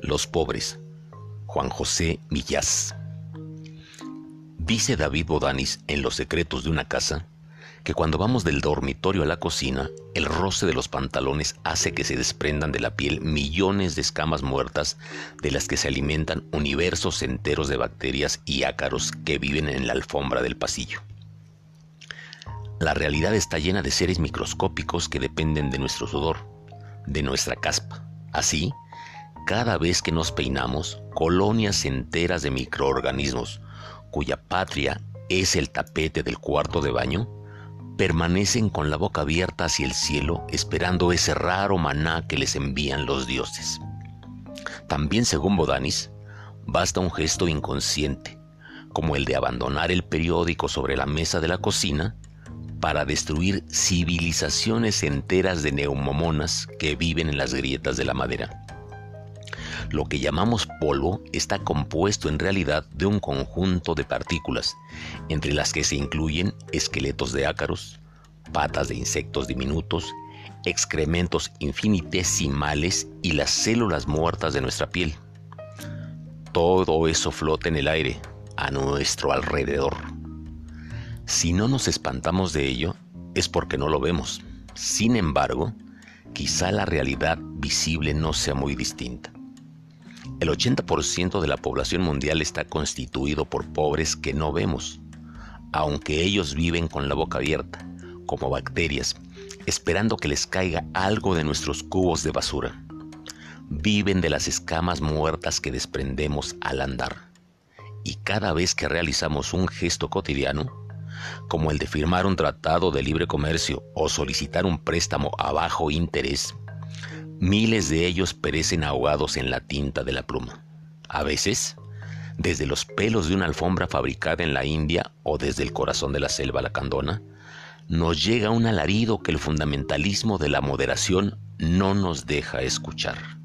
Los pobres. Juan José Millás. Dice David Bodanis en Los secretos de una casa que cuando vamos del dormitorio a la cocina, el roce de los pantalones hace que se desprendan de la piel millones de escamas muertas de las que se alimentan universos enteros de bacterias y ácaros que viven en la alfombra del pasillo. La realidad está llena de seres microscópicos que dependen de nuestro sudor, de nuestra caspa. Así, cada vez que nos peinamos, colonias enteras de microorganismos, cuya patria es el tapete del cuarto de baño, permanecen con la boca abierta hacia el cielo esperando ese raro maná que les envían los dioses. También según Bodanis, basta un gesto inconsciente, como el de abandonar el periódico sobre la mesa de la cocina, para destruir civilizaciones enteras de neumomonas que viven en las grietas de la madera. Lo que llamamos polvo está compuesto en realidad de un conjunto de partículas, entre las que se incluyen esqueletos de ácaros, patas de insectos diminutos, excrementos infinitesimales y las células muertas de nuestra piel. Todo eso flota en el aire, a nuestro alrededor. Si no nos espantamos de ello, es porque no lo vemos. Sin embargo, quizá la realidad visible no sea muy distinta. El 80% de la población mundial está constituido por pobres que no vemos, aunque ellos viven con la boca abierta, como bacterias, esperando que les caiga algo de nuestros cubos de basura. Viven de las escamas muertas que desprendemos al andar. Y cada vez que realizamos un gesto cotidiano, como el de firmar un tratado de libre comercio o solicitar un préstamo a bajo interés, Miles de ellos perecen ahogados en la tinta de la pluma. A veces, desde los pelos de una alfombra fabricada en la India o desde el corazón de la selva lacandona, nos llega un alarido que el fundamentalismo de la moderación no nos deja escuchar.